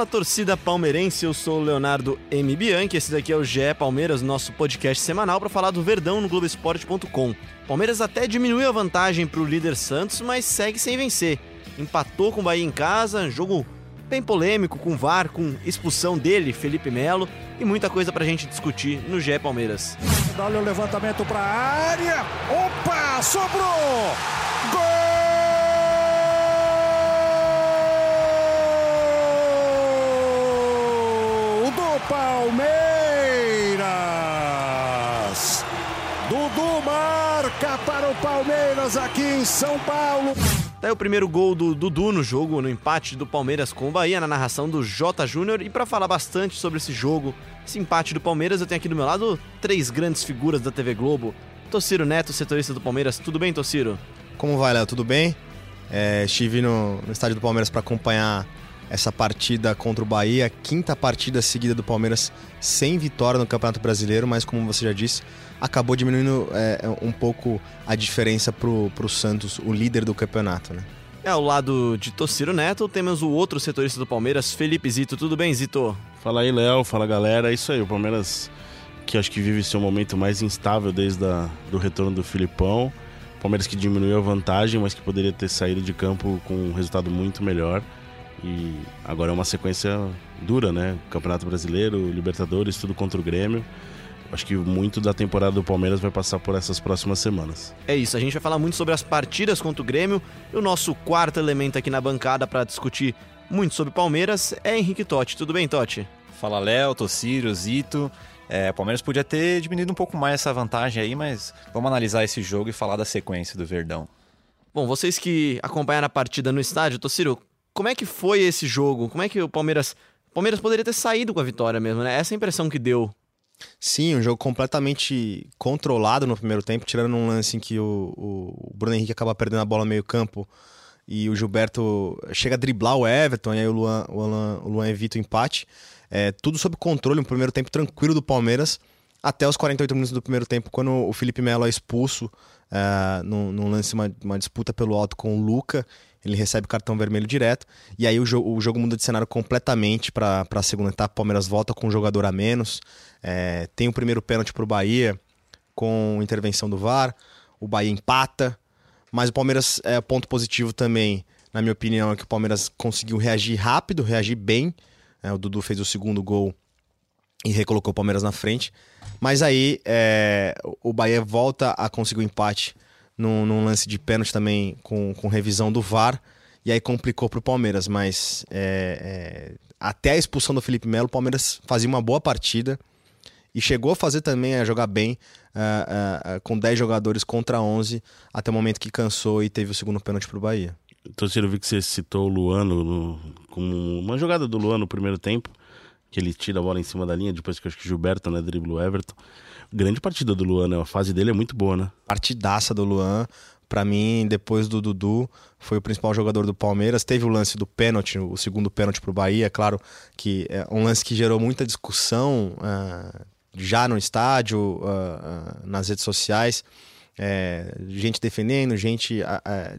Fala torcida palmeirense, eu sou o Leonardo M. Bianchi, esse daqui é o GE Palmeiras, nosso podcast semanal para falar do Verdão no Globoesporte.com. Palmeiras até diminuiu a vantagem para o líder Santos, mas segue sem vencer. Empatou com o Bahia em casa, jogo bem polêmico, com VAR, com expulsão dele, Felipe Melo, e muita coisa pra gente discutir no GE Palmeiras. Olha o levantamento pra área, opa, sobrou! Gol! Palmeiras. Dudu marca para o Palmeiras aqui em São Paulo. Daí o primeiro gol do Dudu no jogo, no empate do Palmeiras com o Bahia, na narração do J. Júnior. E para falar bastante sobre esse jogo, esse empate do Palmeiras, eu tenho aqui do meu lado três grandes figuras da TV Globo. Tociro Neto, setorista do Palmeiras. Tudo bem, Tociro? Como vai, Léo? Tudo bem? É, estive no, no estádio do Palmeiras para acompanhar essa partida contra o Bahia, quinta partida seguida do Palmeiras sem vitória no Campeonato Brasileiro, mas como você já disse, acabou diminuindo é, um pouco a diferença pro, pro Santos, o líder do campeonato, né? É, ao lado de Tociro Neto, temos o outro setorista do Palmeiras, Felipe Zito. Tudo bem, Zito? Fala aí, Léo. Fala, galera. É isso aí, o Palmeiras que acho que vive seu momento mais instável desde o do retorno do Filipão. Palmeiras que diminuiu a vantagem, mas que poderia ter saído de campo com um resultado muito melhor. E agora é uma sequência dura, né? Campeonato Brasileiro, Libertadores, tudo contra o Grêmio. Acho que muito da temporada do Palmeiras vai passar por essas próximas semanas. É isso, a gente vai falar muito sobre as partidas contra o Grêmio. E o nosso quarto elemento aqui na bancada para discutir muito sobre Palmeiras é Henrique Totti. Tudo bem, Totti? Fala Léo, Tocírio, Zito. É, o Palmeiras podia ter diminuído um pouco mais essa vantagem aí, mas vamos analisar esse jogo e falar da sequência do Verdão. Bom, vocês que acompanharam a partida no estádio, Tociro, como é que foi esse jogo? Como é que o Palmeiras. O Palmeiras poderia ter saído com a vitória mesmo, né? Essa é a impressão que deu. Sim, um jogo completamente controlado no primeiro tempo, tirando um lance em que o, o Bruno Henrique acaba perdendo a bola no meio-campo e o Gilberto chega a driblar o Everton, e aí o Luan, o Luan, o Luan evita o empate. É, tudo sob controle, um primeiro tempo tranquilo do Palmeiras, até os 48 minutos do primeiro tempo, quando o Felipe Melo é expulso uh, num, num lance, uma, uma disputa pelo alto com o Luca ele recebe cartão vermelho direto. E aí o, jo o jogo muda de cenário completamente para a segunda etapa. O Palmeiras volta com um jogador a menos. É, tem o primeiro pênalti para o Bahia com intervenção do VAR. O Bahia empata. Mas o Palmeiras é ponto positivo também, na minha opinião, é que o Palmeiras conseguiu reagir rápido, reagir bem. É, o Dudu fez o segundo gol e recolocou o Palmeiras na frente. Mas aí é, o Bahia volta a conseguir o empate num, num lance de pênalti também com, com revisão do VAR. E aí complicou para o Palmeiras, mas é, é, até a expulsão do Felipe Melo, o Palmeiras fazia uma boa partida e chegou a fazer também, a jogar bem, uh, uh, uh, com 10 jogadores contra 11, até o momento que cansou e teve o segundo pênalti para o Bahia. Então, eu vi que você citou o Luano no, como uma jogada do Luano no primeiro tempo, que ele tira a bola em cima da linha, depois que acho que Gilberto, né, dribla o Everton grande partida do Luan, né? A fase dele é muito boa, né? Partidaça do Luan. Para mim, depois do Dudu, foi o principal jogador do Palmeiras. Teve o lance do pênalti, o segundo pênalti pro Bahia. Claro que é um lance que gerou muita discussão uh, já no estádio, uh, uh, nas redes sociais. É, gente defendendo, gente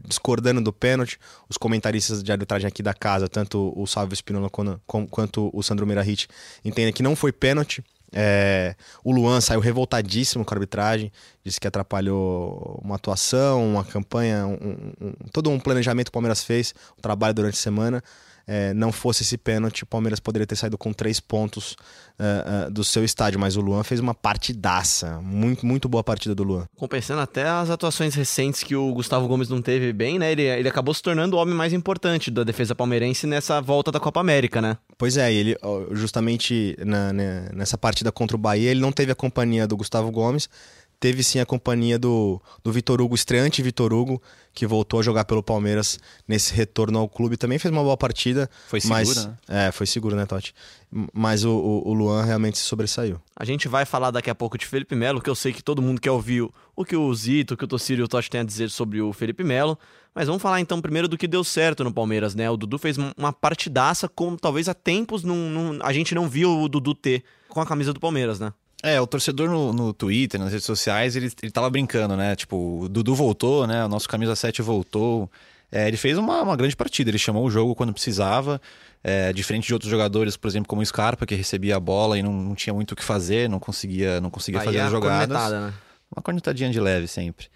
discordando do pênalti. Os comentaristas de arbitragem aqui da casa, tanto o Salve Spinola quanto, o Sandro Merahit, entendem que não foi pênalti. É, o Luan saiu revoltadíssimo com a arbitragem, disse que atrapalhou uma atuação, uma campanha, um, um, todo um planejamento que o Palmeiras fez, um trabalho durante a semana é, não fosse esse pênalti, o Palmeiras poderia ter saído com três pontos uh, uh, do seu estádio. Mas o Luan fez uma partidaça. Muito, muito boa partida do Luan. Compensando até as atuações recentes que o Gustavo Gomes não teve bem, né? Ele, ele acabou se tornando o homem mais importante da defesa palmeirense nessa volta da Copa América, né? Pois é, ele justamente na, né, nessa partida contra o Bahia, ele não teve a companhia do Gustavo Gomes teve sim a companhia do, do Vitor Hugo, estreante Vitor Hugo, que voltou a jogar pelo Palmeiras nesse retorno ao clube. Também fez uma boa partida. Foi seguro, mas, né? É, foi seguro, né, Totti? Mas o, o, o, Luan realmente se sobressaiu. A gente vai falar daqui a pouco de Felipe Melo, que eu sei que todo mundo quer ouvir o que o Zito, o que o Tocírio e o Totti têm a dizer sobre o Felipe Melo. Mas vamos falar então primeiro do que deu certo no Palmeiras, né? O Dudu fez uma partidaça como talvez há tempos não, não, a gente não viu o Dudu ter com a camisa do Palmeiras, né? É, o torcedor no, no Twitter, nas redes sociais, ele, ele tava brincando, né? Tipo, o Dudu voltou, né? O nosso camisa 7 voltou. É, ele fez uma, uma grande partida, ele chamou o jogo quando precisava. É, diferente de outros jogadores, por exemplo, como o Scarpa, que recebia a bola e não, não tinha muito o que fazer, não conseguia, não conseguia Aí fazer é as jogadas. cornetada, né? Uma cornetadinha de leve sempre.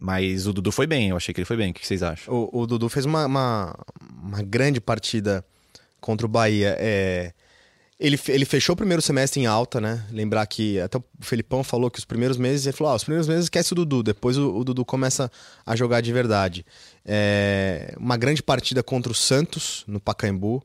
Mas o Dudu foi bem, eu achei que ele foi bem. O que vocês acham? O, o Dudu fez uma, uma, uma grande partida contra o Bahia. É, ele, ele fechou o primeiro semestre em alta, né? Lembrar que até o Felipão falou que os primeiros meses, ele falou: ah, os primeiros meses esquece o Dudu, depois o, o Dudu começa a jogar de verdade. É, uma grande partida contra o Santos, no Pacaembu,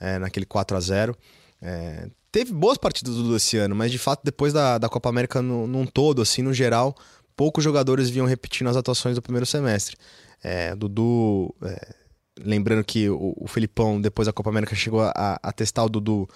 é, naquele 4 a 0 É, Teve boas partidas do Dudu esse ano, mas de fato, depois da, da Copa América no- num todo, assim, no geral, poucos jogadores vinham repetindo as atuações do primeiro semestre. É, Dudu, é, lembrando que o, o Felipão, depois da Copa América, chegou a, a testar o Dudu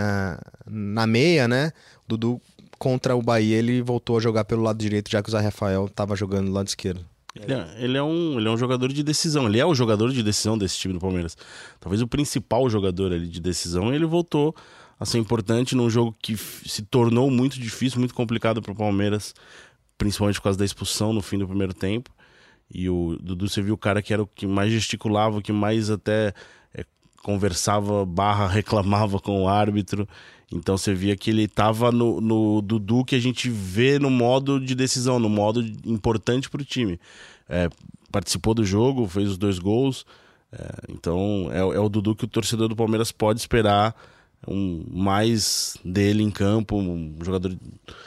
ah, na meia, né? Dudu contra o Bahia, ele voltou a jogar pelo lado direito, já que o Zé Rafael estava jogando do lado esquerdo. Ele é, ele é um, ele é um jogador de decisão. Ele é o jogador de decisão desse time do Palmeiras. Talvez o principal jogador ali de decisão. Ele voltou a ser importante num jogo que se tornou muito difícil, muito complicado para o Palmeiras, principalmente por causa da expulsão no fim do primeiro tempo. E o Dudu, você viu o cara que era o que mais gesticulava, o que mais até conversava, barra, reclamava com o árbitro. Então você via que ele tava no, no Dudu que a gente vê no modo de decisão, no modo importante para o time. É, participou do jogo, fez os dois gols. É, então é, é o Dudu que o torcedor do Palmeiras pode esperar um, mais dele em campo, um jogador.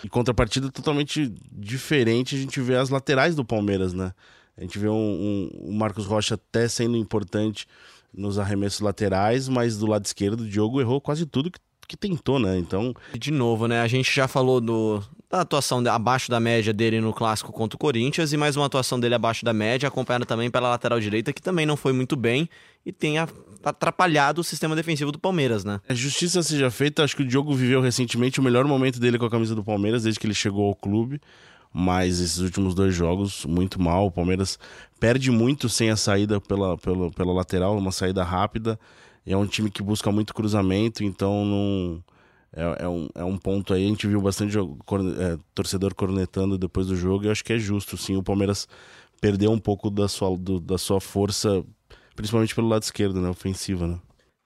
Em contrapartida totalmente diferente, a gente vê as laterais do Palmeiras, né? A gente vê um, um- o Marcos Rocha até sendo importante nos arremessos laterais, mas do lado esquerdo o Diogo errou quase tudo que, que tentou, né? Então, de novo, né? A gente já falou do, da atuação abaixo da média dele no clássico contra o Corinthians e mais uma atuação dele abaixo da média, acompanhada também pela lateral direita, que também não foi muito bem e tem atrapalhado o sistema defensivo do Palmeiras, né? a justiça seja feita, acho que o Diogo viveu recentemente o melhor momento dele com a camisa do Palmeiras desde que ele chegou ao clube. Mas esses últimos dois jogos, muito mal. O Palmeiras perde muito sem a saída pela, pela, pela lateral, uma saída rápida. É um time que busca muito cruzamento, então não. É, é um, é um ponto aí. A gente viu bastante jogo- corne- é, torcedor cornetando depois do jogo. E eu acho que é justo, sim. O Palmeiras perdeu um pouco da sua, do- da sua força, principalmente pelo lado esquerdo, né? Ofensiva, né?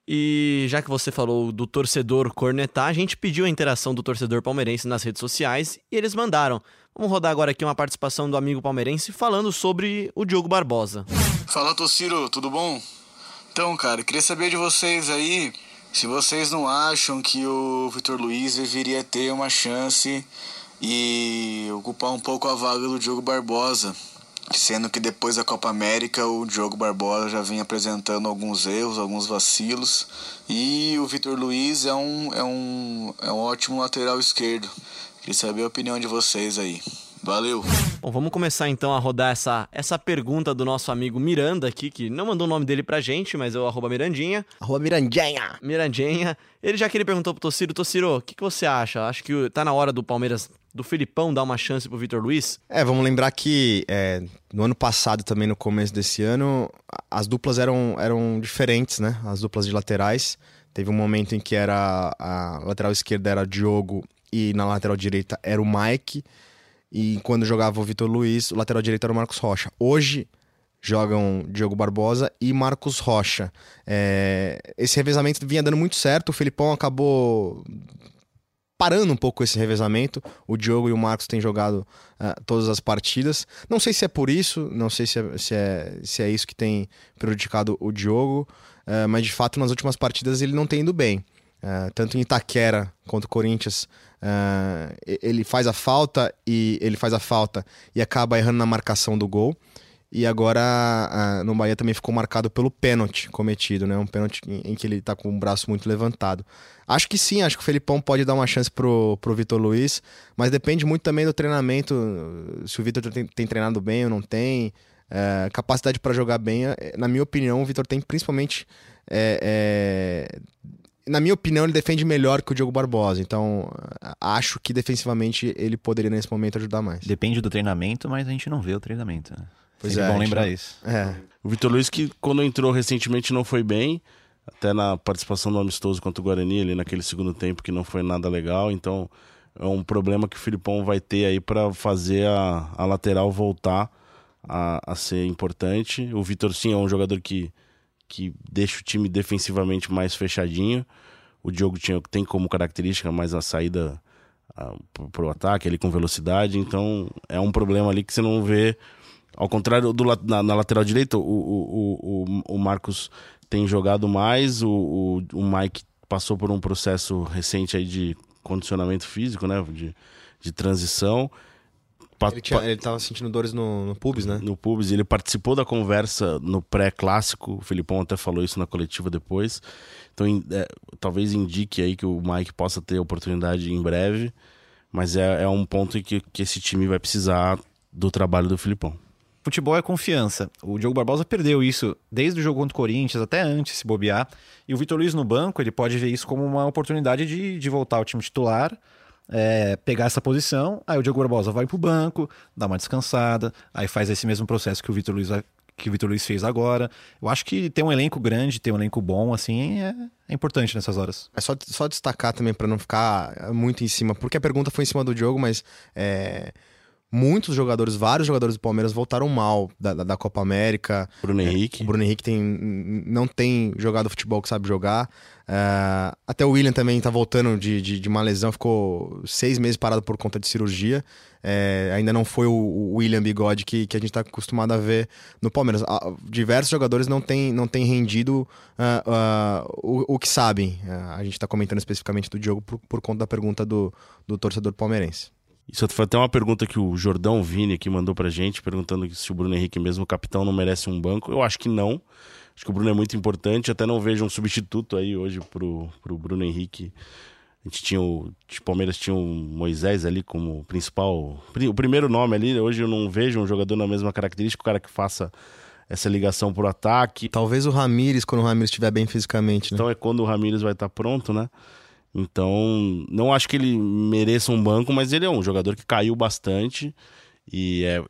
E já que você falou do torcedor cornetar, a gente pediu a interação do torcedor palmeirense nas redes sociais e eles mandaram. Vamos rodar agora aqui uma participação do amigo palmeirense falando sobre o Diogo Barbosa. Fala, Tociro, tudo bom? Então, cara, queria saber de vocês aí se vocês não acham que o Vitor Luiz deveria ter uma chance e ocupar um pouco a vaga do Diogo Barbosa. Sendo que depois da Copa América o Diogo Barbosa já vem apresentando alguns erros, alguns vacilos. E o Vitor Luiz é um, é, um, é um ótimo lateral esquerdo. Queria saber a opinião de vocês aí. Valeu! Bom, vamos começar então a rodar essa, essa pergunta do nosso amigo Miranda aqui, que não mandou o nome dele pra gente, mas é o arroba Mirandinha. Arroba Mirandinha! Mirandinha. Ele já que ele perguntou pro Tociro, Tociro, o que, que você acha? Acho que tá na hora do Palmeiras, do Filipão, dar uma chance pro Vitor Luiz? É, vamos lembrar que é, no ano passado, também no começo desse ano, as duplas eram, eram diferentes, né? As duplas de laterais. Teve um momento em que era a lateral esquerda era Diogo e na lateral direita era o Mike. E quando jogava o Vitor Luiz, o lateral direito era o Marcos Rocha. Hoje jogam Diogo Barbosa e Marcos Rocha. É, esse revezamento vinha dando muito certo. O Felipão acabou parando um pouco esse revezamento. O Diogo e o Marcos têm jogado ah, todas as partidas. Não sei se é por isso, não sei se é, se é, se é isso que tem prejudicado o Diogo, ah, mas de fato nas últimas partidas ele não tem ido bem. Ah, tanto em Itaquera contra o Corinthians, e- ele faz a falta e ele faz a falta e acaba errando na marcação do gol. E agora ah, no Bahia também ficou marcado pelo pênalti cometido, né? Um pênalti em, em que ele tá com o braço muito levantado. Acho que sim, acho que o Felipão pode dar uma chance pro, pro Vitor Luiz, mas depende muito também do treinamento, se o Vitor tem, tem treinado bem ou não tem. É, capacidade para jogar bem, é, na minha opinião, o Vitor tem principalmente. é, é, na minha opinião, ele defende melhor que o Diogo Barbosa. Então, acho que defensivamente ele poderia nesse momento ajudar mais. Depende do treinamento, mas a gente não vê o treinamento. Né? Pois Sempre é, bom lembrar não- isso. É. O Vitor Luiz, que quando entrou recentemente não foi bem, até na participação do amistoso contra o Guarani, ali naquele segundo tempo que não foi nada legal. Então é um problema que o Filipão vai ter aí para fazer a, a lateral voltar a, a ser importante. O Vitor sim é um jogador que, que deixa o time defensivamente mais fechadinho. O Diogo tinha, tem como característica mais a saída para o ataque, ele com velocidade. Então é um problema ali que você não vê. Ao contrário do na, na lateral direita, o, o, o, o Marcos tem jogado mais, o, o, o Mike passou por um processo recente aí de condicionamento físico, né? De, de transição. Ele, tinha, ele tava sentindo dores no, no pubis, né? No pubis. Ele participou da conversa no pré-clássico. O Filipão até falou isso na coletiva depois. Então, é, talvez indique aí que o Mike possa ter oportunidade em breve. Mas é, é um ponto que, que esse time vai precisar do trabalho do Filipão. Futebol é confiança. O Diogo Barbosa perdeu isso desde o jogo contra o Corinthians, até antes, se bobear. E o Vitor Luiz no banco, ele pode ver isso como uma oportunidade de, de voltar ao time titular é, pegar essa posição, aí o Diogo Barbosa vai pro banco, dá uma descansada, aí faz esse mesmo processo que o Vitor Luiz que o Vitor Luiz fez agora. Eu acho que ter um elenco grande, ter um elenco bom, assim, é, é importante nessas horas. É só, só destacar também para não ficar muito em cima, porque a pergunta foi em cima do Diogo, mas é, muitos jogadores, vários jogadores do Palmeiras voltaram mal da, da, da Copa América. Bruno Henrique. É, o Bruno Henrique tem, não tem jogado futebol que sabe jogar. É, até o William também tá voltando de, de, de, uma lesão, ficou seis meses parado por conta de cirurgia. É, ainda não foi o, o, William Bigode que, que a gente está acostumado a ver no Palmeiras. diversos jogadores não têm não tem rendido uh, uh, o, o, que sabem. Uh, a gente está comentando especificamente do Diogo por, por conta da pergunta do, do torcedor palmeirense. Isso foi até uma pergunta que o Jordão Vini aqui mandou pra gente, perguntando se o Bruno Henrique, mesmo capitão, não merece um banco. Eu acho que não. Acho que o Bruno é muito importante. Até não vejo um substituto aí hoje pro, pro Bruno Henrique. A gente tinha o. O Palmeiras tinha o Moisés ali como principal. O primeiro nome ali. Hoje eu não vejo um jogador na mesma característica, o cara que faça essa ligação pro ataque. Talvez o Ramires, quando o Ramires estiver bem fisicamente, né? Então é quando o Ramires vai estar tá pronto, né? Então, não acho que ele mereça um banco, mas ele é um jogador que caiu bastante e é,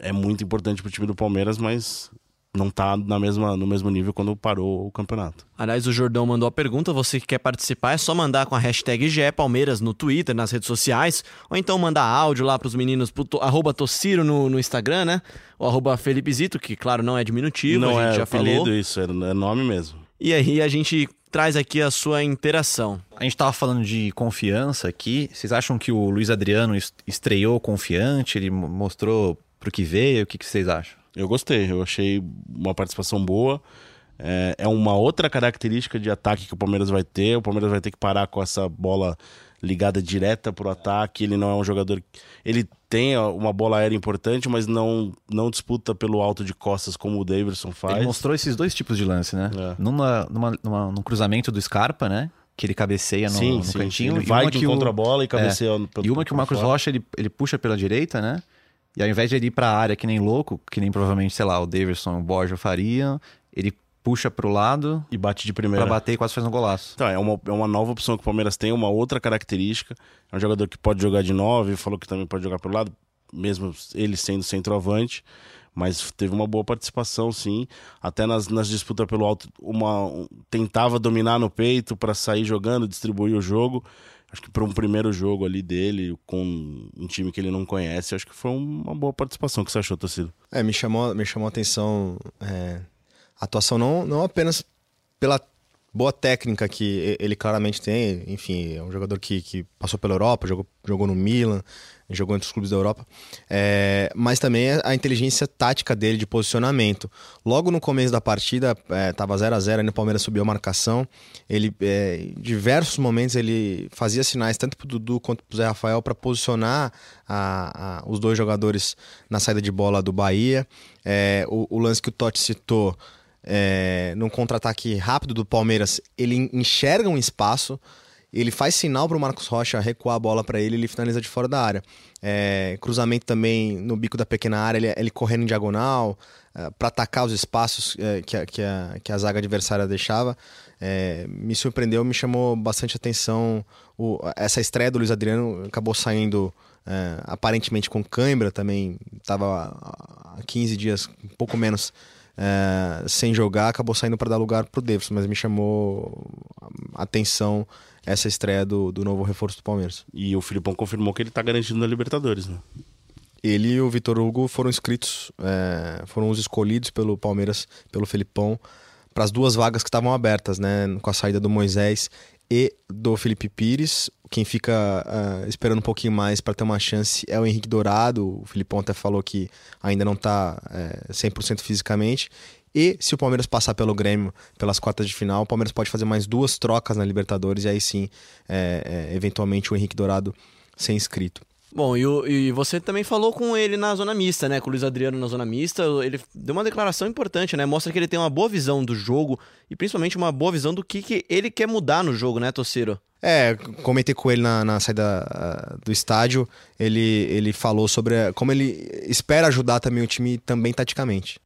é muito importante para o time do Palmeiras, mas não tá na mesma, no mesmo nível quando parou o campeonato. Aliás, o Jordão mandou a pergunta, você que quer participar é só mandar com a hashtag Palmeiras no Twitter, nas redes sociais, ou então mandar áudio lá pros meninos, pro to, arroba Tossiro no, no Instagram, né? Ou arroba Felipe Zito, que claro, não é diminutivo, não a gente é já apelido, falou. isso, é, é nome mesmo. E aí a gente traz aqui a sua interação. A gente estava falando de confiança aqui. Vocês acham que o Luiz Adriano estreou confiante? Ele mostrou pro que veio? O que, que vocês acham? Eu gostei, eu achei uma participação boa. É, é uma outra característica de ataque que o Palmeiras vai ter. O Palmeiras vai ter que parar com essa bola ligada direta pro ataque. Ele não é um jogador. Ele tem uma bola aérea importante, mas não, não disputa pelo alto de costas como o Davidson faz. Ele mostrou esses dois tipos de lance, né? É. Numa, numa, numa, num cruzamento do Scarpa, né? Que ele cabeceia no, sim, no sim, cantinho. Ele vai de contra a bola e cabeceia é, pelo E uma que o Marcos fora. Rocha ele, ele puxa pela direita, né? E ao invés de ele ir pra área que nem louco, que nem provavelmente, sei lá, o Davidson, o Borja faria, ele puxa pro lado e bate de primeira. Pra bater e quase faz um golaço. Então, é uma, é uma nova opção que o Palmeiras tem, uma outra característica. É um jogador que pode jogar de nove, falou que também pode jogar pro lado, mesmo ele sendo centroavante. Mas teve uma boa participação, sim. Até nas, nas disputas pelo alto, uma, um, tentava dominar no peito para sair jogando, distribuir o jogo. Acho que para um primeiro jogo ali dele, com um time que ele não conhece, acho que foi uma boa participação. O que você achou, torcida? É, me chamou, me chamou a atenção é, atuação não, não apenas pela boa técnica que ele claramente tem, enfim, é um jogador que, que passou pela Europa, jogou, jogou no Milan, jogou entre os clubes da Europa, é, mas também a inteligência tática dele de posicionamento. Logo no começo da partida, estava 0 a 0 o Palmeiras subiu a marcação, ele, é, em diversos momentos, ele fazia sinais tanto para o Dudu quanto para o Zé Rafael para posicionar a, a, os dois jogadores na saída de bola do Bahia. É, o, o lance que o Totti citou é, num contra-ataque rápido do Palmeiras, ele enxerga um espaço, ele faz sinal para o Marcos Rocha recuar a bola para ele, ele finaliza de fora da área. É, cruzamento também no bico da pequena área, ele, ele correndo em diagonal é, para atacar os espaços é, que, a, que, a, que a zaga adversária deixava. É, me surpreendeu, me chamou bastante atenção. O, essa estreia do Luiz Adriano acabou saindo é, aparentemente com cãibra também, estava há 15 dias, pouco menos é, sem jogar, acabou saindo para dar lugar pro Davidson, mas me chamou atenção essa estreia do, do novo reforço do Palmeiras. E o Filipão confirmou que ele tá garantido na Libertadores, né? ele e o Vitor Hugo foram inscritos, é, foram os escolhidos pelo Palmeiras, pelo Felipão, para as duas vagas que estavam abertas, né? Com a saída do Moisés e do Felipe Pires. Quem fica uh, esperando um pouquinho mais para ter uma chance é o Henrique Dourado. O Filipão até falou que ainda não está é, 100% fisicamente. E se o Palmeiras passar pelo Grêmio pelas quartas de final, o Palmeiras pode fazer mais duas trocas na Libertadores e aí sim, é, é, eventualmente, o Henrique Dourado ser inscrito. Bom, e, o, e, você também falou com ele na zona mista, né? Com o Luiz Adriano na zona mista. Ele deu uma declaração importante, né? Mostra que ele tem uma boa visão do jogo e principalmente uma boa visão do que, que ele quer mudar no jogo, né, Tociro? É, comentei com ele na, na saída uh, do estádio. Ele, ele falou sobre como ele espera ajudar também o time também taticamente.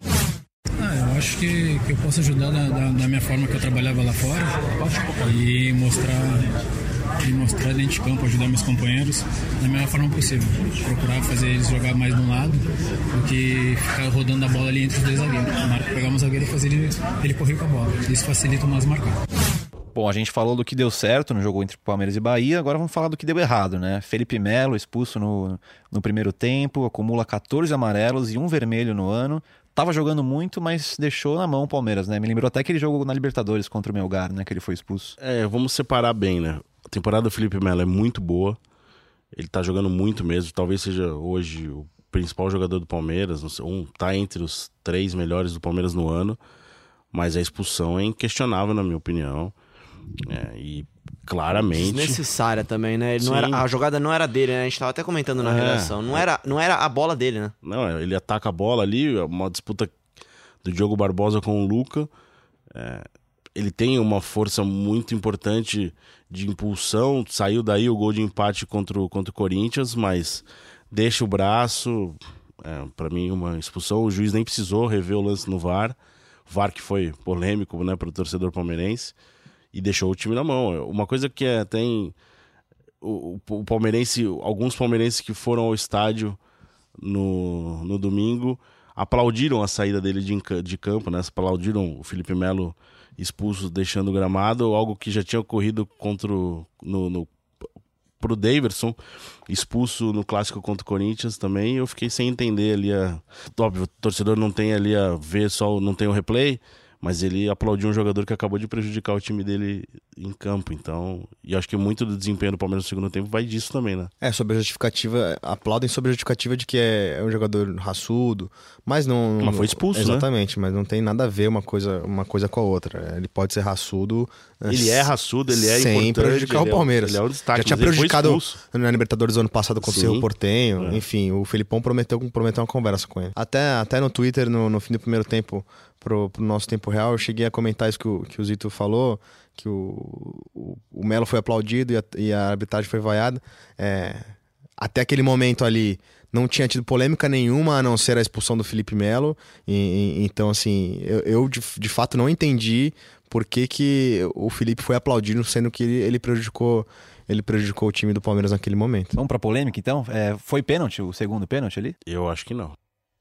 Acho que, que eu posso ajudar da, da, da minha forma que eu trabalhava lá fora e mostrar e mostrar dentro de campo, ajudar meus companheiros da melhor forma possível. Procurar fazer eles jogar mais de um lado do que ficar rodando a bola ali entre os dois zagueiros. Que pegar um zagueiro e fazer ele, ele correr com a bola. Isso facilita mais marcar. Bom, a gente falou do que deu certo no jogo entre Palmeiras e Bahia, agora vamos falar do que deu errado, né? Felipe Melo expulso no, no primeiro tempo, acumula 14 amarelos e um vermelho no ano. Tava jogando muito, mas deixou na mão o Palmeiras, né? Me lembrou até aquele jogo na Libertadores contra o Melgar, né? Que ele foi expulso. É, vamos separar bem, né? A temporada do Felipe Melo é muito boa. Ele tá jogando muito mesmo. Talvez seja hoje o principal jogador do Palmeiras. Sei, um tá entre os três melhores do Palmeiras no ano. Mas a expulsão é inquestionável, na minha opinião. É, e claramente. Desnecessária também, né? Ele não era, a jogada não era dele, né? A gente tava até comentando na é, redação. Não, é. era, não era a bola dele, né? Não, ele ataca a bola ali, é uma disputa do Diogo Barbosa com o Luca. É, ele tem uma força muito importante de impulsão. Saiu daí o gol de empate contra o, contra o Corinthians, mas deixa o braço. É, para mim, uma expulsão. O juiz nem precisou rever o lance no VAR. VAR que foi polêmico né, para o torcedor palmeirense e deixou o time na mão. Uma coisa que é, tem o, o, palmeirense, alguns palmeirenses que foram ao estádio no, no domingo aplaudiram a saída dele de, de campo, né? Aplaudiram o Felipe Melo expulso deixando o gramado, algo que já tinha ocorrido contra o, no, no pro Daverson, expulso no clássico contra o Corinthians também. Eu fiquei sem entender ali a. Óbvio, o torcedor não tem ali a ver só, não tem o replay, mas ele aplaudiu um jogador que acabou de prejudicar o time dele em campo, então, e acho que muito do desempenho do Palmeiras no segundo tempo vai disso também, né? É, sobre a justificativa, aplaudem sobre a justificativa de que é, é um jogador raçudo, mas não... Mas foi expulso, né? Exatamente, né? mas não tem nada a ver uma coisa, uma coisa com a outra. Ele pode ser raçudo... Ele é raçudo, ele é sem prejudicar o é Palmeiras. Ele é, ele é o destaque, Já tinha prejudicado na Libertadores do ano passado com o seu Portenho, é. enfim, o Felipão prometeu, prometeu uma conversa com ele. Até, até no Twitter, no, no fim do primeiro tempo, pro, pro nosso tempo real, eu cheguei a comentar isso que o, que o Zito falou, que o, o, o Melo foi aplaudido e a, e a arbitragem foi vaiada. É, até aquele momento ali não tinha tido polêmica nenhuma a não ser a expulsão do Felipe Melo. E, e, então, assim, eu, eu de, de, fato não entendi por que, que o Felipe foi aplaudido, sendo que ele, ele prejudicou ele prejudicou o time do Palmeiras naquele momento. Vamos pra polêmica então? É, foi pênalti, o segundo pênalti ali? Eu acho que não.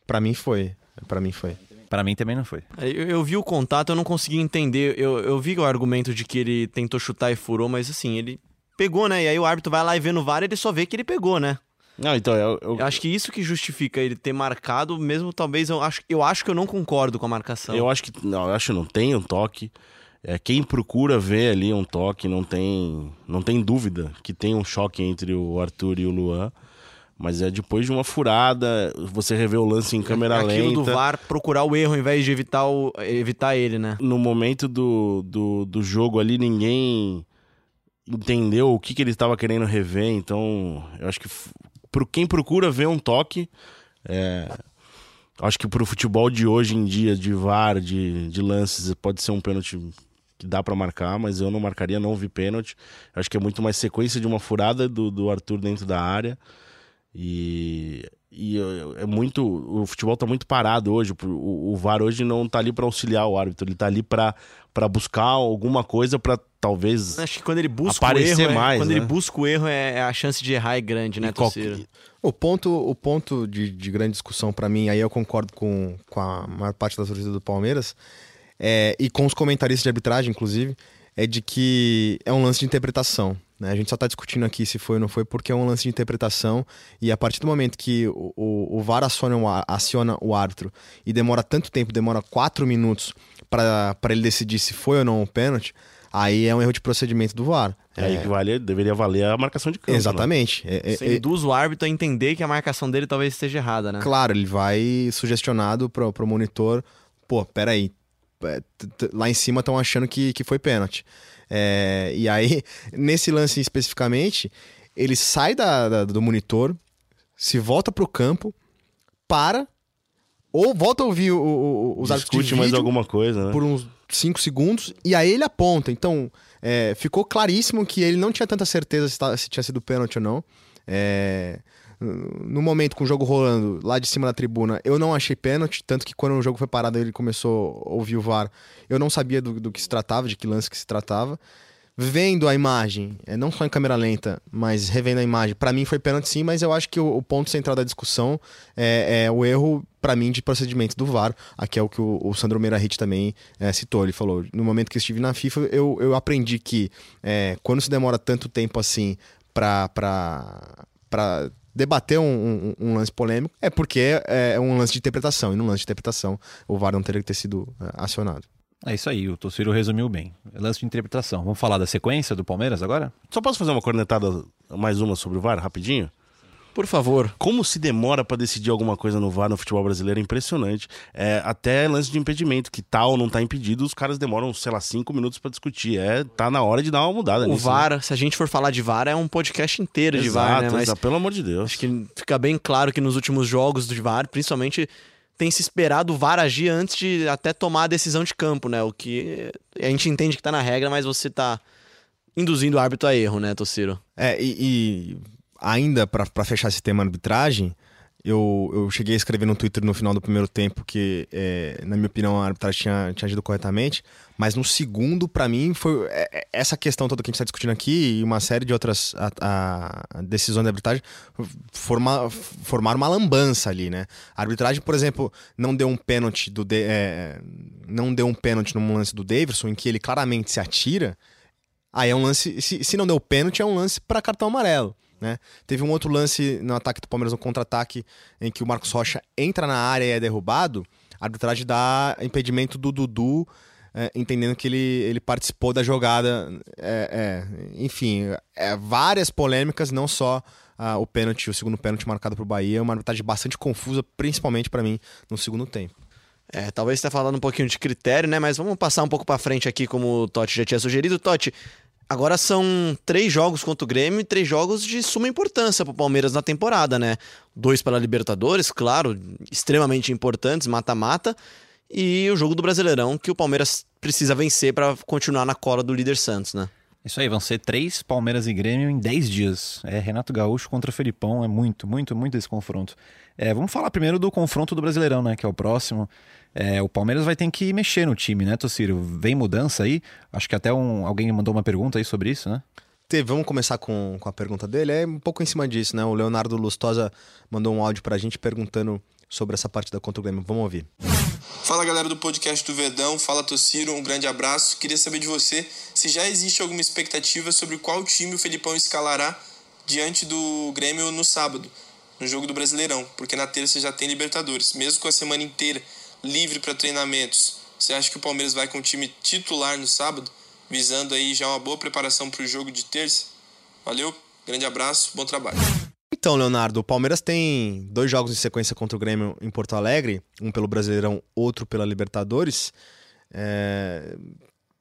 Para mim foi. Para mim foi. Para mim também não foi. Eu, eu, vi o contato, eu não consegui entender. Eu, eu vi o argumento de que ele tentou chutar e furou, mas assim, ele pegou, né? E aí o árbitro vai lá e vê no VAR ele só vê que ele pegou, né? Não, então eu, eu... eu, acho que isso que justifica ele ter marcado, mesmo talvez eu acho, eu acho que eu não concordo com a marcação. Eu acho que não, eu acho que não tem um toque. É, quem procura ver ali um toque não tem não tem dúvida que tem um choque entre o Arthur e o Luan. Mas é depois de uma furada, você revê o lance em câmera Aquilo lenta. Aquilo do VAR procurar o erro ao invés de evitar, o, evitar ele, né? No momento do, do, do jogo ali, ninguém entendeu o que, que ele estava querendo rever. Então, eu acho que para quem procura ver um toque, é, acho que para o futebol de hoje em dia, de VAR, de, de lances, pode ser um pênalti que dá para marcar, mas eu não marcaria, não vi pênalti. Acho que é muito mais sequência de uma furada do, do Arthur dentro da área. E, e é muito. O futebol está muito parado hoje. O, o VAR hoje não está ali para auxiliar o árbitro, ele está ali para buscar alguma coisa para talvez. Acho que quando ele busca aparecer o erro, é, mais. É, quando né? ele busca o erro, é, é, a chance de errar é grande, né, qualquer... O ponto, o ponto de, de grande discussão para mim, aí eu concordo com, com a maior parte da torcida do Palmeiras, é, e com os comentaristas de arbitragem, inclusive, é de que é um lance de interpretação. Né? A gente só está discutindo aqui se foi ou não foi porque é um lance de interpretação e a partir do momento que o, o, o VAR aciona o, aciona o árbitro e demora tanto tempo, demora quatro minutos para ele decidir se foi ou não o pênalti, aí é um erro de procedimento do VAR. É aí que vale, deveria valer a marcação de campo. né? Exatamente. Né? É, Você induz o árbitro a entender que a marcação dele talvez esteja errada, né? Claro, ele vai sugestionado pro, pro monitor, pô, peraí, é, lá em cima estão achando que, que foi pênalti. É, e aí, nesse lance especificamente, ele sai da, da, do monitor, se volta pro campo, para, ou volta a ouvir o, o, os Discute mais alguma coisa, né? Por uns 5 segundos, e aí ele aponta. Então, é, ficou claríssimo que ele não tinha tanta certeza se, tá, se tinha sido pênalti ou não. É, no momento com o jogo rolando lá de cima da tribuna, eu não achei pênalti, tanto que quando o jogo foi parado ele começou a ouvir o VAR, eu não sabia do, do que se tratava, de que lance que se tratava. Vendo a imagem, é, não só em câmera lenta, mas revendo a imagem, para mim foi pênalti sim, mas eu acho que o, o ponto central da discussão é, é o erro, para mim, de procedimento do VAR, aqui é o que o, o Sandro Meirahit também é, citou. Ele falou: no momento que estive na FIFA, eu, eu aprendi que é, quando se demora tanto tempo assim para debater um, um, um, lance polêmico é porque é, é um lance de interpretação, e num lance de interpretação o VAR não teria que ter sido é, acionado. É isso aí, o Tossiro resumiu bem. Lance de interpretação. Vamos falar da sequência do Palmeiras agora? Só posso fazer uma cornetada, mais uma sobre o VAR, rapidinho? Por favor. Como se demora para decidir alguma coisa no VAR no futebol brasileiro é impressionante. É, até lance de impedimento, que tal tá não tá impedido, os caras demoram, sei lá, cinco minutos para discutir. É, tá na hora de dar uma mudada o nisso. O VAR, né? se a gente for falar de VAR, é um podcast inteiro exato, de VAR, né? Mas pelo amor de Deus. Acho que fica bem claro que nos últimos jogos do VAR, principalmente tem se esperado o VAR agir antes de até tomar a decisão de campo, né? O que a gente entende que tá na regra, mas você tá induzindo o árbitro a erro, né, Tociro? É, e, e ainda para fechar esse tema arbitragem, eu, eu cheguei a escrever no Twitter no final do primeiro tempo que, é, na minha opinião, a arbitragem tinha, tinha agido corretamente, mas no segundo, para mim, foi é, é, essa questão toda que a gente está discutindo aqui e uma série de outras a, a decisões de arbitragem forma, formaram uma lambança ali, né? A arbitragem, por exemplo, não deu um pênalti do de, é, não deu um pênalti no lance do Davidson em que ele claramente se atira. Aí é um lance, se, se não deu pênalti, é um lance para cartão amarelo. Né? Teve um outro lance no ataque do Palmeiras, um contra-ataque, em que o Marcos Rocha entra na área e é derrubado. A arbitragem dá impedimento do Dudu, é, entendendo que ele, ele participou da jogada. É, é, enfim, é, várias polêmicas, não só ah, o pênalti, o segundo pênalti marcado para o Bahia. Uma arbitragem bastante confusa, principalmente para mim, no segundo tempo. É, talvez esteja falando um pouquinho de critério, né? Mas vamos passar um pouco para frente aqui, como o Totti já tinha sugerido. Totti, Agora são três jogos contra o Grêmio e três jogos de suma importância para o Palmeiras na temporada, né? Dois pela Libertadores, claro, extremamente importantes, mata-mata, e o jogo do Brasileirão que o Palmeiras precisa vencer para continuar na cola do líder Santos, né? Isso aí, vão ser três Palmeiras e Grêmio em dez dias. É Renato Gaúcho contra Felipão, é muito, muito, muito esse confronto. É, vamos falar primeiro do confronto do Brasileirão, né? Que é o próximo. É, o Palmeiras vai ter que mexer no time, né, Tociro? Vem mudança aí? Acho que até um, alguém mandou uma pergunta aí sobre isso, né? Teve, vamos começar com, com a pergunta dele. É um pouco em cima disso, né? O Leonardo Lustosa mandou um áudio pra gente perguntando sobre essa partida contra o Grêmio. Vamos ouvir. Fala galera do podcast do Verdão, fala Tociro, um grande abraço. Queria saber de você se já existe alguma expectativa sobre qual time o Felipão escalará diante do Grêmio no sábado, no jogo do Brasileirão, porque na terça já tem Libertadores. Mesmo com a semana inteira livre para treinamentos. Você acha que o Palmeiras vai com o time titular no sábado, visando aí já uma boa preparação para o jogo de terça? Valeu, grande abraço, bom trabalho. Então, Leonardo, o Palmeiras tem dois jogos em sequência contra o Grêmio em Porto Alegre, um pelo Brasileirão, outro pela Libertadores. É...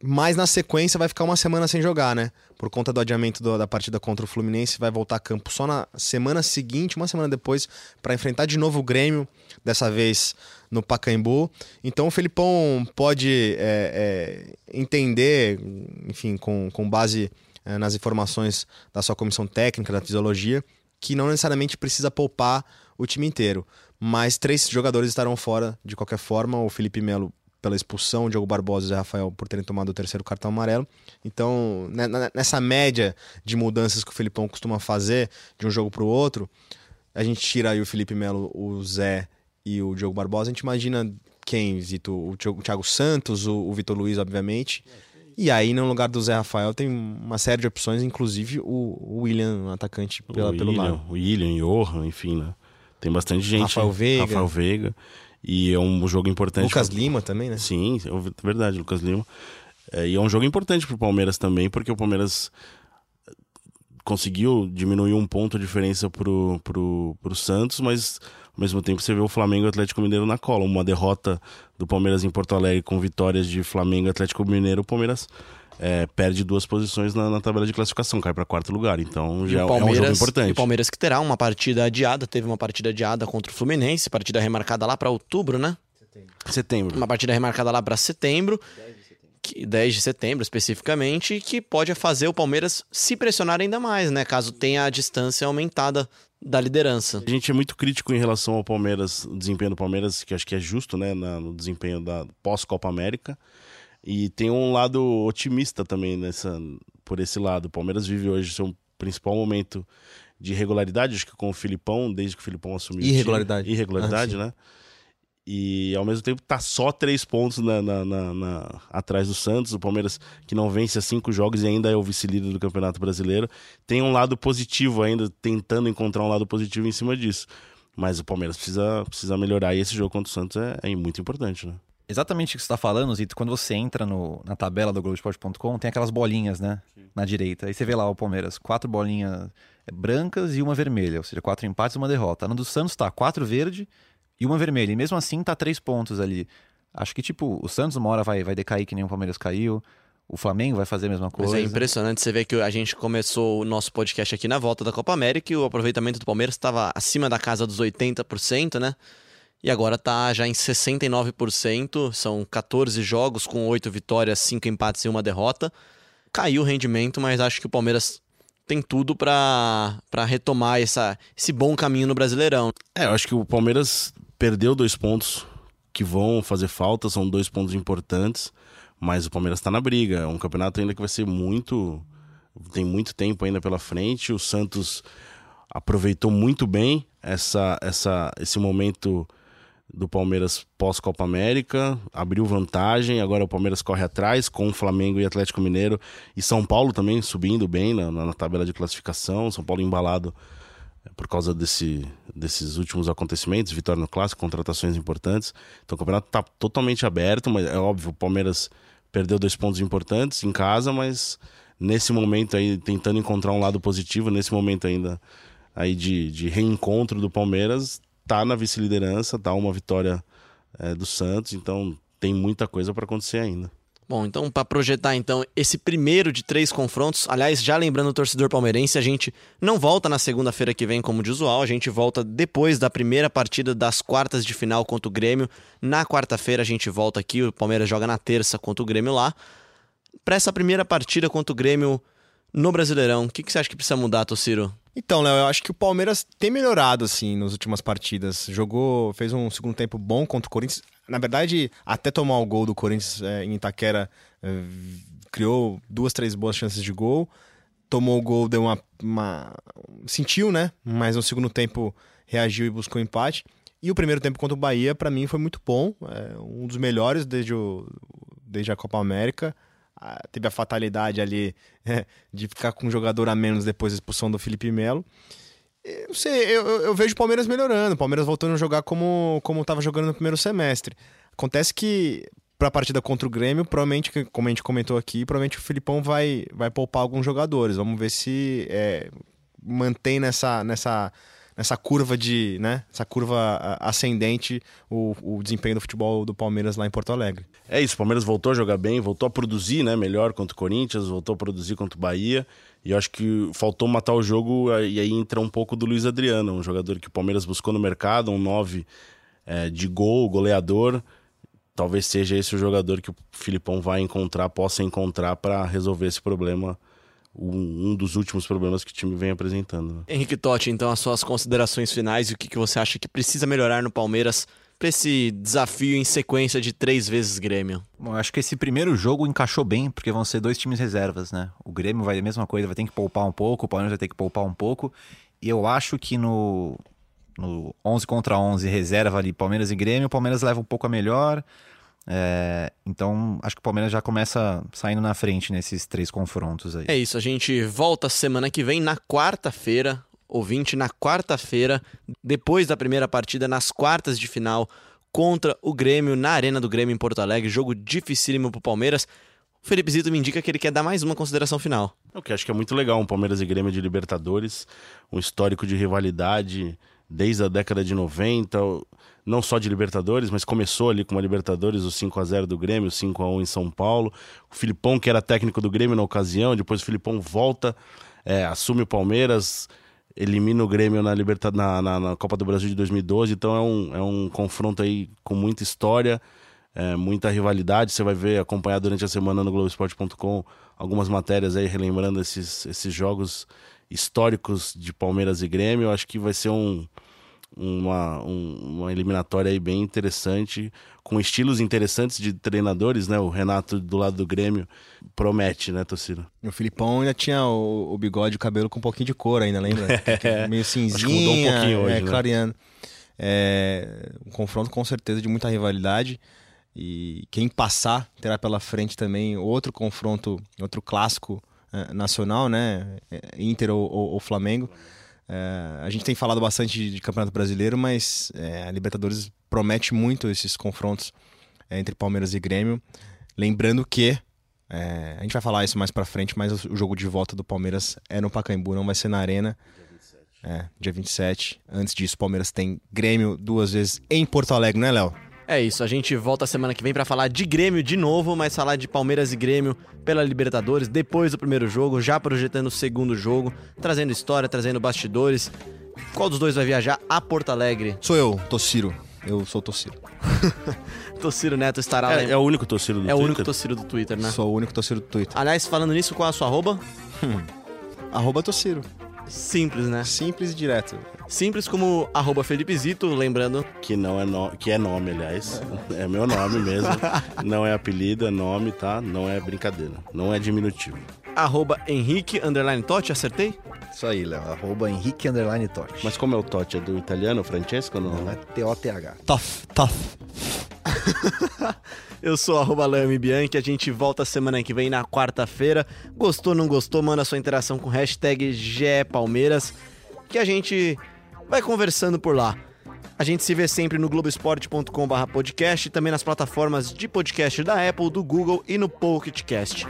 Mas na sequência vai ficar uma semana sem jogar, né? Por conta do adiamento do, da partida contra o Fluminense, vai voltar a campo só na semana seguinte, uma semana depois, para enfrentar de novo o Grêmio, dessa vez no Pacaembu. Então o Felipão pode é, é, entender, enfim, com, com base é, nas informações da sua comissão técnica, da fisiologia, que não necessariamente precisa poupar o time inteiro. Mas três jogadores estarão fora de qualquer forma. O Felipe Melo pela expulsão, o Diogo Barbosa e o Rafael por terem tomado o terceiro cartão amarelo. Então, né, nessa média de mudanças que o Felipão costuma fazer de um jogo para o outro, a gente tira aí o Felipe Melo, o Zé e o Diogo Barbosa, a gente imagina quem, Zito? O Thiago Santos, o, Vitor Luiz, obviamente. E aí, no lugar do Zé Rafael, tem uma série de opções, inclusive o, o William, um atacante pela, o pelo William, lado. O William, Johan, enfim, né? Tem bastante gente. Rafael Veiga. Rafael Veiga. E é um jogo importante. Lucas pra- Lima também, né? Sim, é verdade, Lucas Lima. É, e é um jogo importante pro Palmeiras também, porque o Palmeiras conseguiu diminuir um ponto a diferença pro, pro, pro Santos, mas ao mesmo tempo você vê o Flamengo e o Atlético Mineiro na cola. Uma derrota do Palmeiras em Porto Alegre com vitórias de Flamengo e Atlético Mineiro, o Palmeiras é, perde duas posições na, na tabela de classificação, cai para quarto lugar. Então já é um jogo importante. e o Palmeiras que terá uma partida adiada, teve uma partida adiada contra o Fluminense, partida remarcada lá para outubro, né? Setembro. Uma partida remarcada lá para setembro, que, 10 de setembro especificamente, que pode fazer o Palmeiras se pressionar ainda mais, né? Caso tenha a distância aumentada da liderança. A gente é muito crítico em relação ao Palmeiras, o desempenho do Palmeiras, que acho que é justo, né, no desempenho da pós-Copa América. E tem um lado otimista também nessa, por esse lado. O Palmeiras vive hoje seu principal momento de irregularidade, acho que com o Filipão, desde que o Filipão assumiu. o time. Irregularidade. Irregularidade, Ah, né? E ao mesmo tempo tá só três pontos na, na- na- na- atrás do Santos. O Palmeiras que não vence há cinco jogos e ainda é o vice-líder do Campeonato Brasileiro. Tem um lado positivo ainda, tentando encontrar um lado positivo em cima disso. Mas o Palmeiras precisa, precisa melhorar e esse jogo contra o Santos é, é muito importante, né? Exatamente o que você está falando, Zito. Quando você entra no- na tabela do Globoesporte.com, tem aquelas bolinhas, né? Na direita. Aí você vê lá o Palmeiras, quatro bolinhas brancas e uma vermelha, ou seja, quatro empates e uma derrota. No do Santos tá quatro verde e uma vermelha. E mesmo assim tá três pontos ali. Acho que, tipo, o Santos uma hora vai, vai decair que nem o Palmeiras caiu. O Flamengo vai fazer a mesma Mas coisa. é impressionante você ver que a gente começou o nosso podcast aqui na volta da Copa América e o aproveitamento do Palmeiras estava acima da casa dos 80%, né? E agora tá já em 69%, são 14 jogos com 8 vitórias, 5 empates e uma derrota. Caiu o rendimento, mas acho que o Palmeiras tem tudo pra retomar essa, esse bom caminho no Brasileirão. É, eu acho que o Palmeiras perdeu dois pontos que vão fazer falta, são dois pontos importantes, mas o Palmeiras está na briga. É um campeonato ainda que vai ser muito. tem muito tempo ainda pela frente. O Santos aproveitou muito bem essa, essa, esse momento do Palmeiras pós-Copa América, abriu vantagem, agora o Palmeiras corre atrás com o Flamengo e Atlético Mineiro e São Paulo também subindo bem na, na- tabela de classificação, São Paulo embalado é, por causa desse, desses últimos acontecimentos, vitória no Clássico, contratações importantes. Então o campeonato está totalmente aberto, mas é óbvio, o Palmeiras perdeu dois pontos importantes em casa, mas nesse momento aí, tentando encontrar um lado positivo, nesse momento ainda aí de, de reencontro do Palmeiras, tá na vice-liderança, tá uma vitória é, do Santos, então tem muita coisa para acontecer ainda. Bom, então para projetar então esse primeiro de três confrontos, aliás, já lembrando o torcedor palmeirense, a gente não volta na segunda-feira que vem como de usual, a gente volta depois da primeira partida das quartas de final contra o Grêmio. Na quarta-feira a gente volta aqui, o Palmeiras joga na terça contra o Grêmio lá. Para essa primeira partida contra o Grêmio no Brasileirão, o que, que você acha que precisa mudar, Tociro? Então, Léo, eu acho que o Palmeiras tem melhorado, assim, nas últimas partidas. Jogou, fez um segundo tempo bom contra o Corinthians. Na verdade, até tomar o gol do Corinthians é, em Itaquera, é, criou duas, três boas chances de gol. Tomou o gol, deu uma, uma- Sentiu, né? Mas no segundo tempo reagiu e buscou empate. E o primeiro tempo contra o Bahia, pra mim, foi muito bom. É, um dos melhores desde, o, desde a Copa América. Ah, teve a fatalidade ali é, de ficar com um jogador a menos depois da expulsão do Felipe Melo. Eu sei, eu, eu- vejo o Palmeiras melhorando, o Palmeiras voltando a jogar como como estava jogando no primeiro semestre. Acontece que para a partida contra o Grêmio, provavelmente, como a gente comentou aqui, provavelmente o Filipão vai, vai poupar alguns jogadores. Vamos ver se é, mantém nessa, nessa, nessa curva de, né, essa curva ascendente o, o desempenho do futebol do Palmeiras lá em Porto Alegre. É isso, o Palmeiras voltou a jogar bem, voltou a produzir né, melhor contra o Corinthians, voltou a produzir contra o Bahia. E eu acho que faltou matar o jogo e aí entra um pouco do Luiz Adriano, um jogador que o Palmeiras buscou no mercado, um 9 é, de gol, goleador. Talvez seja esse o jogador que o Filipão vai encontrar, possa encontrar para resolver esse problema, um, um dos últimos problemas que o time vem apresentando. né? Henrique Totti, então, as suas considerações finais e o que, que você acha que precisa melhorar no Palmeiras para esse desafio em sequência de três vezes Grêmio? Bom, eu acho que esse primeiro jogo encaixou bem, porque vão ser dois times reservas, né? O Grêmio vai a mesma coisa, vai ter que poupar um pouco, o Palmeiras vai ter que poupar um pouco. E eu acho que no, no 11 contra 11 reserva ali, Palmeiras e Grêmio, o Palmeiras leva um pouco a melhor. É, então, acho que o Palmeiras já começa saindo na frente nesses três confrontos aí. É isso, a gente volta semana que vem, na quarta-feira. Ouvinte, na quarta-feira, depois da primeira partida, nas quartas de final, contra o Grêmio, na Arena do Grêmio em Porto Alegre. Jogo dificílimo pro Palmeiras. O Felipe Zito me indica que ele quer dar mais uma consideração final. O que acho que é muito legal, um Palmeiras e Grêmio de Libertadores, um histórico de rivalidade desde a década de 90, não só de Libertadores, mas começou ali com uma Libertadores, o 5 a 0 do Grêmio, o 5 a 1 em São Paulo. O Filipão, que era técnico do Grêmio na ocasião, depois o Filipão volta, é, assume o Palmeiras, elimina o Grêmio na, Liberta na, na, na, Copa do Brasil de 2012, então é um, é um confronto aí com muita história, é, muita rivalidade. Você vai ver, acompanhar durante a semana no Globoesporte.com algumas matérias aí relembrando esses, esses jogos históricos de Palmeiras e Grêmio. Eu acho que vai ser um, uma, um, uma eliminatória aí bem interessante, com estilos interessantes de treinadores, né? O Renato do lado do Grêmio promete, né, Tociro? O Filipão ainda tinha o, o bigode e o cabelo com um pouquinho de cor ainda, lembra? É, Meio que mudou um pouquinho hoje, é, né? clareando. É, um confronto com certeza de muita rivalidade. E quem passar terá pela frente também outro confronto, outro clássico eh, nacional, né? Eh, Inter ou, ou, ou Flamengo. Eh, a gente tem falado bastante de, de Campeonato Brasileiro, mas a Libertadores promete muito esses confrontos entre Palmeiras e Grêmio. Lembrando que a gente vai falar isso mais pra frente, mas o, o jogo de volta do Palmeiras é no Pacaembu, não vai ser na Arena. É, dia 27. Antes disso, o Palmeiras tem Grêmio duas vezes em Porto Alegre, né, Léo? É isso, a gente volta semana que vem para falar de Grêmio de novo, mas falar de Palmeiras e Grêmio pela Libertadores depois do primeiro jogo, já projetando o segundo jogo, trazendo história, trazendo bastidores. Qual dos dois vai viajar a Porto Alegre? Sou eu, Tociro. Eu sou Tociro. Tociro Neto estará lá. É, é o único torcedor do É o Twitter? único Tociro do Twitter, né? Sou o único Tociro do Twitter. Aliás, falando nisso, qual é a sua arroba? Arroba Tociro. Simples, né? Simples e direto. Simples como arroba Felipe Zito, lembrando. Que não é no... que é nome, aliás. É meu nome mesmo. não é apelido, é nome, tá? Não é brincadeira. Não é diminutivo. Arroba Henrique Underline Totti, acertei? Isso aí, Léo. Arroba Henrique Underline Totti. Mas como é o Totti? É do italiano, Francesco? Não, Não é T-O-T-H. Tough, tough. Eu sou arroba Bianchi, a gente volta semana que vem na quarta-feira. Gostou, não gostou? Manda sua interação com hashtag GEPalmeiras, que a gente vai conversando por lá. A gente se vê sempre no globesport.com.br podcast, também nas plataformas de podcast da Apple, do Google e no PocketCast.